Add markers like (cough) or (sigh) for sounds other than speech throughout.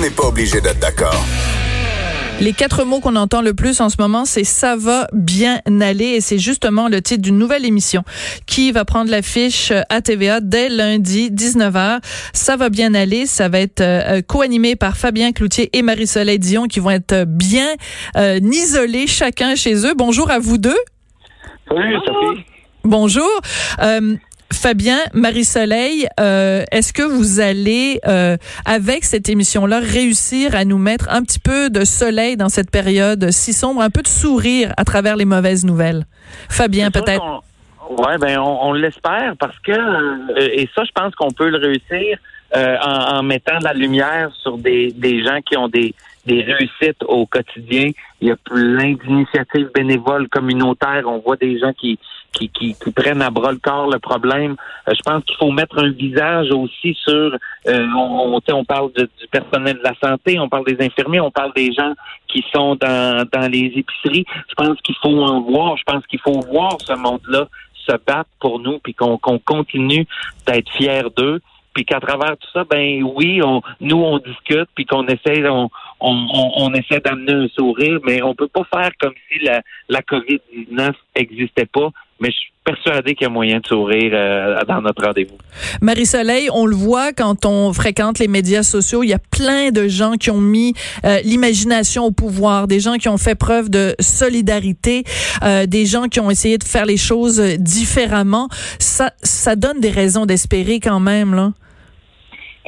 on n'est pas obligé d'être d'accord. Les quatre mots qu'on entend le plus en ce moment, c'est ça va bien aller et c'est justement le titre d'une nouvelle émission qui va prendre l'affiche à TVA dès lundi 19h. Ça va bien aller, ça va être euh, co-animé par Fabien Cloutier et Marie-Soleil Dion qui vont être bien euh, isolés chacun chez eux. Bonjour à vous deux. Salut Sophie. Bonjour. Euh, Fabien, Marie-Soleil, euh, est-ce que vous allez, euh, avec cette émission-là, réussir à nous mettre un petit peu de soleil dans cette période si sombre, un peu de sourire à travers les mauvaises nouvelles? Fabien, peut-être. Oui, ben on, l'espère parce que, euh, et ça, je pense qu'on peut le réussir en, mettant de la lumière sur des, des gens qui ont des, des réussites au quotidien. Il y a plein d'initiatives bénévoles communautaires. On voit des gens qui, qui, qui, prennent à bras le corps le problème. Euh, je pense qu'il faut mettre un visage aussi sur. Euh, on, on, parle du personnel de la santé, on parle des infirmiers, on parle des gens qui sont dans, dans les épiceries. Je pense qu'il faut en voir. Je pense qu'il faut voir ce monde-là se battre pour nous, puis qu'on continue d'être fiers d'eux puis qu'à travers tout ça, ben oui, on, nous on discute, puis qu'on essaie, on, on, on essaie d'amener un sourire, mais on peut pas faire comme si la, la COVID-19 existait pas mais je suis persuadé qu'il y a moyen de sourire euh, dans notre rendez-vous. Marie-Soleil, on le voit quand on fréquente les médias sociaux, il y a plein de gens qui ont mis euh, l'imagination au pouvoir, des gens qui ont fait preuve de solidarité, euh, des gens qui ont essayé de faire les choses différemment. Ça, ça donne des raisons d'espérer quand même, là.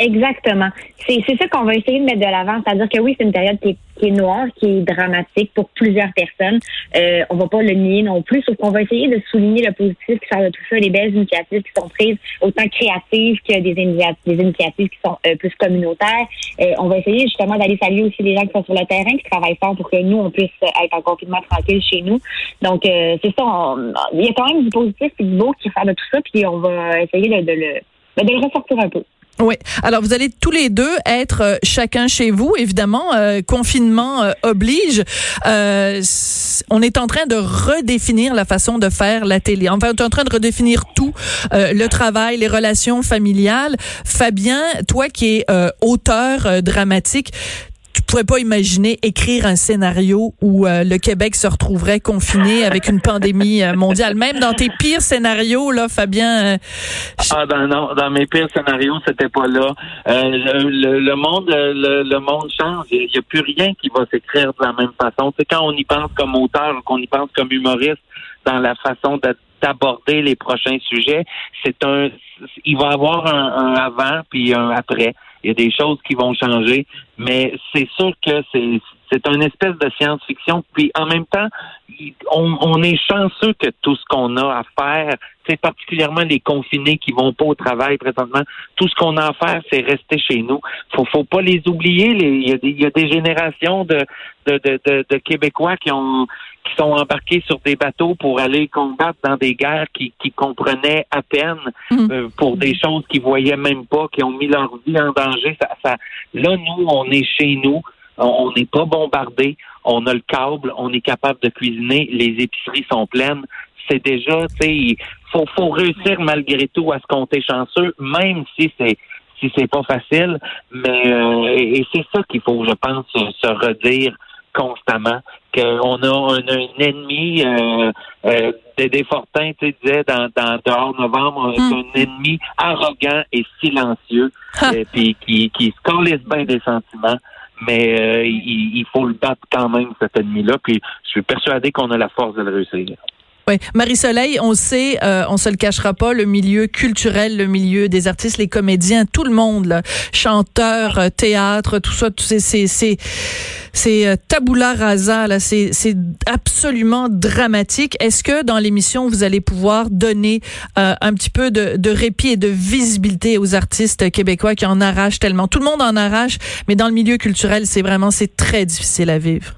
Exactement. C'est ça qu'on va essayer de mettre de l'avant. C'est-à-dire que oui, c'est une période qui est, qui est, noire, qui est dramatique pour plusieurs personnes. Euh, on va pas le nier non plus, sauf qu'on va essayer de souligner le positif qui sort de tout ça, les belles initiatives qui sont prises, autant créatives que des, des initiatives qui sont euh, plus communautaires. Euh, on va essayer justement d'aller saluer aussi les gens qui sont sur le terrain, qui travaillent fort pour que nous, on puisse être en confinement tranquille chez nous. Donc, euh, c'est ça. il y a quand même du positif et du beau qui sort de tout ça, puis on va essayer de, de le ressortir un peu. Oui. Alors, vous allez tous les deux être euh, chacun chez vous, évidemment. Euh, confinement euh, oblige. on est en train de redéfinir la façon de faire la télé. Enfin, on est en train de redéfinir tout, le travail, les relations familiales. Fabien, toi qui es auteur dramatique, tu pourrais pas imaginer écrire un scénario où euh, le Québec se retrouverait confiné avec une pandémie euh, mondiale. Même dans tes pires scénarios, là, Fabien. Euh, ah ben non, dans mes pires scénarios, c'était pas là. Le, monde, le, monde change. Il n'y a, plus rien qui va s'écrire de la même façon. C'est quand on y pense comme auteur, qu'on y pense comme humoriste, dans la façon d'aborder les prochains sujets, c'est un, il va y avoir un, un avant puis un après il y a des choses qui vont changer, mais c'est sûr que c'est c'est une espèce de science-fiction. Puis en même temps, on, on est chanceux que tout ce qu'on a à faire, c'est particulièrement les confinés qui vont pas au travail présentement. Tout ce qu'on a à faire, c'est rester chez nous. Faut, faut pas les oublier. il, y a des, il y a des générations de, de, de, de, Québécois qui ont qui sont embarqués sur des bateaux pour aller combattre dans des guerres qui, qui comprenaient à peine mm. euh, pour des choses qu'ils voyaient même pas, qui ont mis leur vie en danger. Ça, ça, là, nous, on est chez nous. On n'est pas bombardé, on a le câble, on est capable de cuisiner, les épiceries sont pleines. C'est déjà, tu sais, il faut, faut réussir malgré tout à se compter chanceux, même si c'est si c'est pas facile. Mais euh, et, c'est ça qu'il faut, je pense, se redire constamment qu'on a un, ennemi euh, euh, Dédé Fortin tu disais dans, dans dehors novembre hmm. un ennemi arrogant et silencieux et, puis qui, qui se bien des sentiments mais euh, il, faut le battre quand même, cet ennemi-là. Puis je suis persuadé qu'on a la force de le réussir. Oui, Marie-Soleil, on sait, euh, on se le cachera pas, le milieu culturel, le milieu des artistes, les comédiens, tout le monde, là, chanteurs, euh, théâtre, tout ça, c'est c'est c'est euh, tabula rasa là, c'est absolument dramatique. Est-ce que dans l'émission vous allez pouvoir donner euh, un petit peu de, de répit et de visibilité aux artistes québécois qui en arrachent tellement? Tout le monde en arrache, mais dans le milieu culturel, c'est vraiment c'est très difficile à vivre.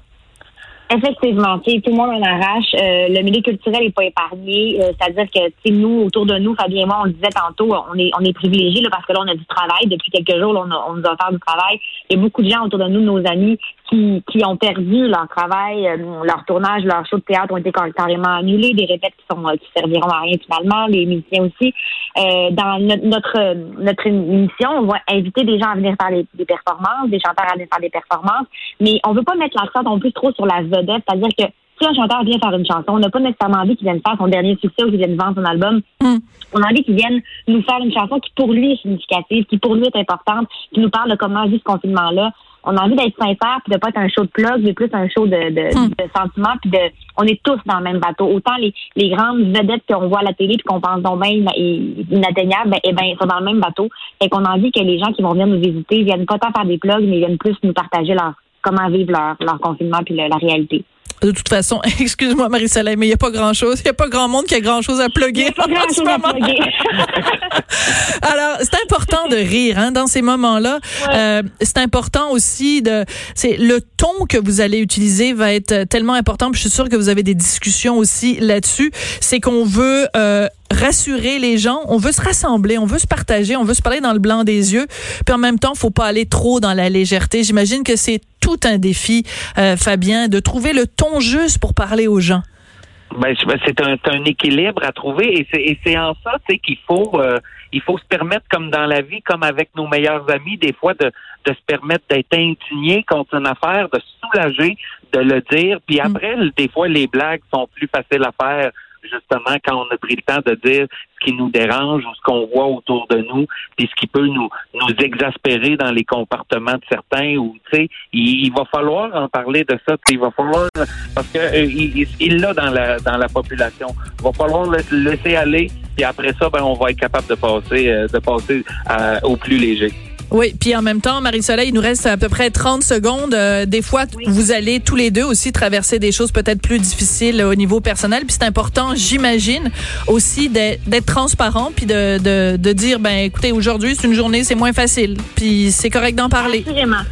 Effectivement, tout le monde en arrache. Euh, le milieu culturel n'est pas épargné. C'est-à-dire que nous, autour de nous, Fabien et moi, on le disait tantôt, on est on est privilégiés parce que là, on a du travail. Depuis quelques jours, on, nous a offert du travail. Il y a beaucoup de gens autour de nous, nos amis, qui, qui ont perdu leur travail, euh, leur tournage, leur show de théâtre ont été carrément annulés, des répètes qui sont qui serviront à rien finalement, les musiciens aussi. dans notre, notre émission, on va inviter des gens à venir faire des performances, des chanteurs à venir faire des performances, mais on veut pas mettre l'accent non plus trop sur la c'est-à-dire que si un chanteur vient faire une chanson, on n'a pas nécessairement envie qu'il vienne faire son dernier succès ou qu'il vienne vendre son album. Hmm. On a envie qu'il vienne nous faire une chanson qui pour lui est significative, qui pour lui est importante, qui nous parle de comment vit ce confinement-là. On a envie d'être sincère puis de pas être un show de plug, mais plus un show de, de, hmm. de sentiments puis de on est tous dans le même bateau. Autant les, les grandes vedettes qu'on voit à la télé puis qu'on pense donc bien inatteignables, ben, eh ben, sont dans le même bateau. Et qu'on a envie que les gens qui vont venir nous visiter viennent pas tant faire des plugs, mais viennent plus nous partager leur comment vivre leur, leur confinement puis la réalité. De toute façon, (laughs) excuse-moi Marie-Soleil, mais il n'y a pas grand-chose. Il n'y a pas grand monde qui a grand-chose à plugger. Pas grand-chose à plugger. (laughs) Alors, c'est important de rire hein, dans ces moments-là. Euh, c'est important aussi de... C'est le ton que vous allez utiliser va être tellement important. Puis je suis sûre que vous avez des discussions aussi là-dessus. C'est qu'on veut... Euh, rassurer les gens, on veut se rassembler, on veut se partager, on veut se parler dans le blanc des yeux, puis en même temps, faut pas aller trop dans la légèreté. J'imagine que c'est tout un défi, euh, Fabien, de trouver le ton juste pour parler aux gens. Ben, c'est un, un, équilibre à trouver et c'est en ça qu'il faut euh, il faut se permettre comme dans la vie comme avec nos meilleurs amis des fois de, de se permettre d'être indigné contre une affaire de soulager de le dire puis mm. après des fois les blagues sont plus faciles à faire justement quand on a pris le temps de dire ce qui nous dérange ou ce qu'on voit autour de nous, puis ce qui peut nous nous exaspérer dans les comportements de certains ou tu sais, il, va falloir en parler de ça, il va falloir parce que euh, il l'a dans la dans la population. Il va falloir le laisser aller, puis après ça, ben on va être capable de passer euh, de passer euh, au plus léger. Oui, puis en même temps, Marie-Soleil, il nous reste à peu près 30 secondes. Euh, des fois, vous allez tous les deux aussi traverser des choses peut-être plus difficiles au niveau personnel. Puis c'est important, j'imagine, aussi d'être transparent, puis de, de, de, dire, ben écoutez, aujourd'hui, c'est une journée, c'est moins facile. Puis c'est correct d'en parler. Absolument.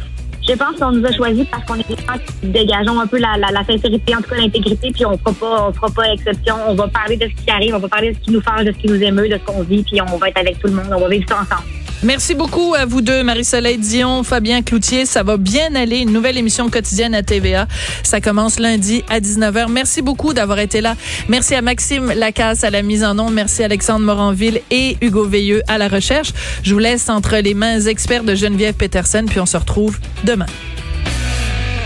Je pense qu'on nous a choisis parce qu'on est des gens qui dégageons un peu la, la, la sincérité, en tout cas l'intégrité, puis on fera pas, on fera pas exception. On va parler de ce qui arrive, on va parler de ce qui nous fâche, de ce qui nous émeut, de ce qu'on vit, puis on va être avec tout le monde, on va vivre ça ensemble. Merci beaucoup à vous deux, Marie-Soleil Dion, Fabien Cloutier. Ça va bien aller. Une nouvelle émission quotidienne à TVA. Ça commence lundi à 19h. Merci beaucoup d'avoir été là. Merci à Maxime Lacasse à la mise en onde. Merci à Alexandre Moranville et Hugo Veilleux à la recherche. Je vous laisse entre les mains experts de Geneviève Peterson, puis on se retrouve demain.